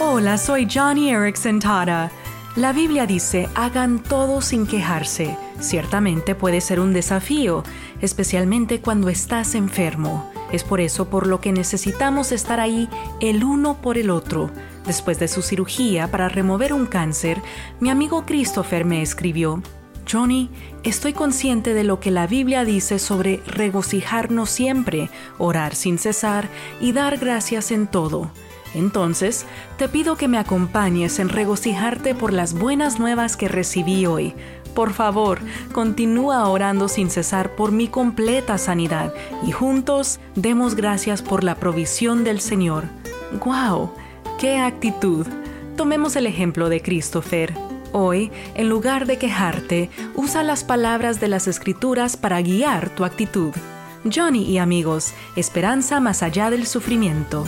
Hola, soy Johnny Erickson Tara. La Biblia dice, hagan todo sin quejarse. Ciertamente puede ser un desafío, especialmente cuando estás enfermo. Es por eso por lo que necesitamos estar ahí el uno por el otro. Después de su cirugía para remover un cáncer, mi amigo Christopher me escribió, Johnny, estoy consciente de lo que la Biblia dice sobre regocijarnos siempre, orar sin cesar y dar gracias en todo. Entonces, te pido que me acompañes en regocijarte por las buenas nuevas que recibí hoy. Por favor, continúa orando sin cesar por mi completa sanidad y juntos demos gracias por la provisión del Señor. ¡Guau! ¡Qué actitud! Tomemos el ejemplo de Christopher. Hoy, en lugar de quejarte, usa las palabras de las Escrituras para guiar tu actitud. Johnny y amigos, esperanza más allá del sufrimiento.